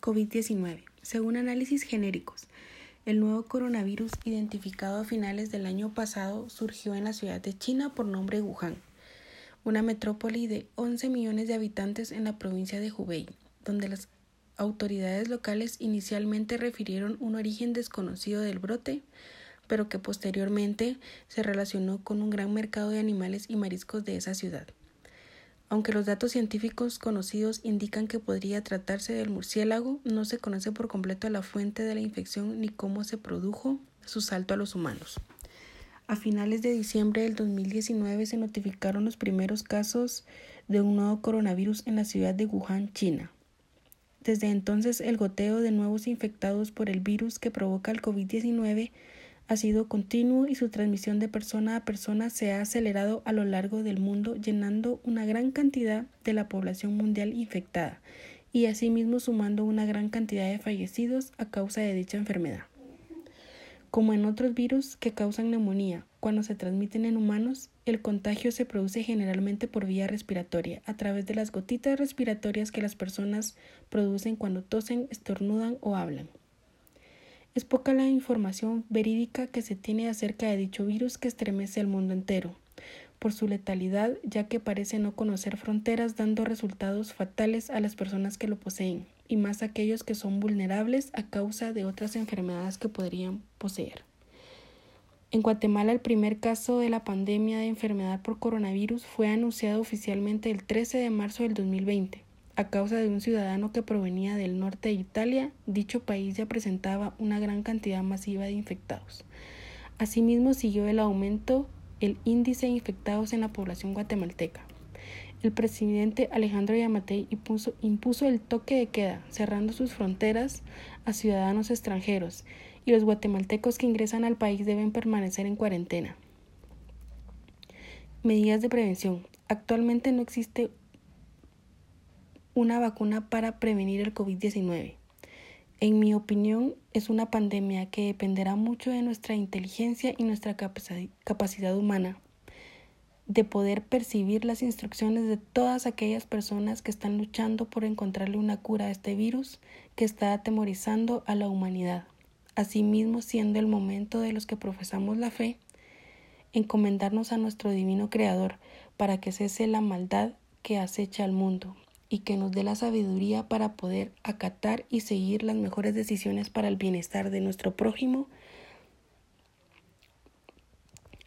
COVID-19. Según análisis genéricos, el nuevo coronavirus identificado a finales del año pasado surgió en la ciudad de China por nombre Wuhan, una metrópoli de 11 millones de habitantes en la provincia de Hubei, donde las autoridades locales inicialmente refirieron un origen desconocido del brote, pero que posteriormente se relacionó con un gran mercado de animales y mariscos de esa ciudad. Aunque los datos científicos conocidos indican que podría tratarse del murciélago, no se conoce por completo la fuente de la infección ni cómo se produjo su salto a los humanos. A finales de diciembre del 2019 se notificaron los primeros casos de un nuevo coronavirus en la ciudad de Wuhan, China. Desde entonces, el goteo de nuevos infectados por el virus que provoca el COVID-19 ha sido continuo y su transmisión de persona a persona se ha acelerado a lo largo del mundo, llenando una gran cantidad de la población mundial infectada y asimismo sumando una gran cantidad de fallecidos a causa de dicha enfermedad. Como en otros virus que causan neumonía, cuando se transmiten en humanos, el contagio se produce generalmente por vía respiratoria, a través de las gotitas respiratorias que las personas producen cuando tosen, estornudan o hablan. Es poca la información verídica que se tiene acerca de dicho virus que estremece el mundo entero, por su letalidad, ya que parece no conocer fronteras, dando resultados fatales a las personas que lo poseen, y más aquellos que son vulnerables a causa de otras enfermedades que podrían poseer. En Guatemala, el primer caso de la pandemia de enfermedad por coronavirus fue anunciado oficialmente el 13 de marzo del 2020 a causa de un ciudadano que provenía del norte de Italia, dicho país ya presentaba una gran cantidad masiva de infectados. Asimismo, siguió el aumento el índice de infectados en la población guatemalteca. El presidente Alejandro Yamatei impuso, impuso el toque de queda, cerrando sus fronteras a ciudadanos extranjeros, y los guatemaltecos que ingresan al país deben permanecer en cuarentena. Medidas de prevención. Actualmente no existe una vacuna para prevenir el COVID-19. En mi opinión, es una pandemia que dependerá mucho de nuestra inteligencia y nuestra capacidad humana de poder percibir las instrucciones de todas aquellas personas que están luchando por encontrarle una cura a este virus que está atemorizando a la humanidad. Asimismo, siendo el momento de los que profesamos la fe, encomendarnos a nuestro divino Creador para que cese la maldad que acecha al mundo y que nos dé la sabiduría para poder acatar y seguir las mejores decisiones para el bienestar de nuestro prójimo.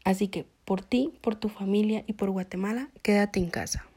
Así que por ti, por tu familia y por Guatemala, quédate en casa.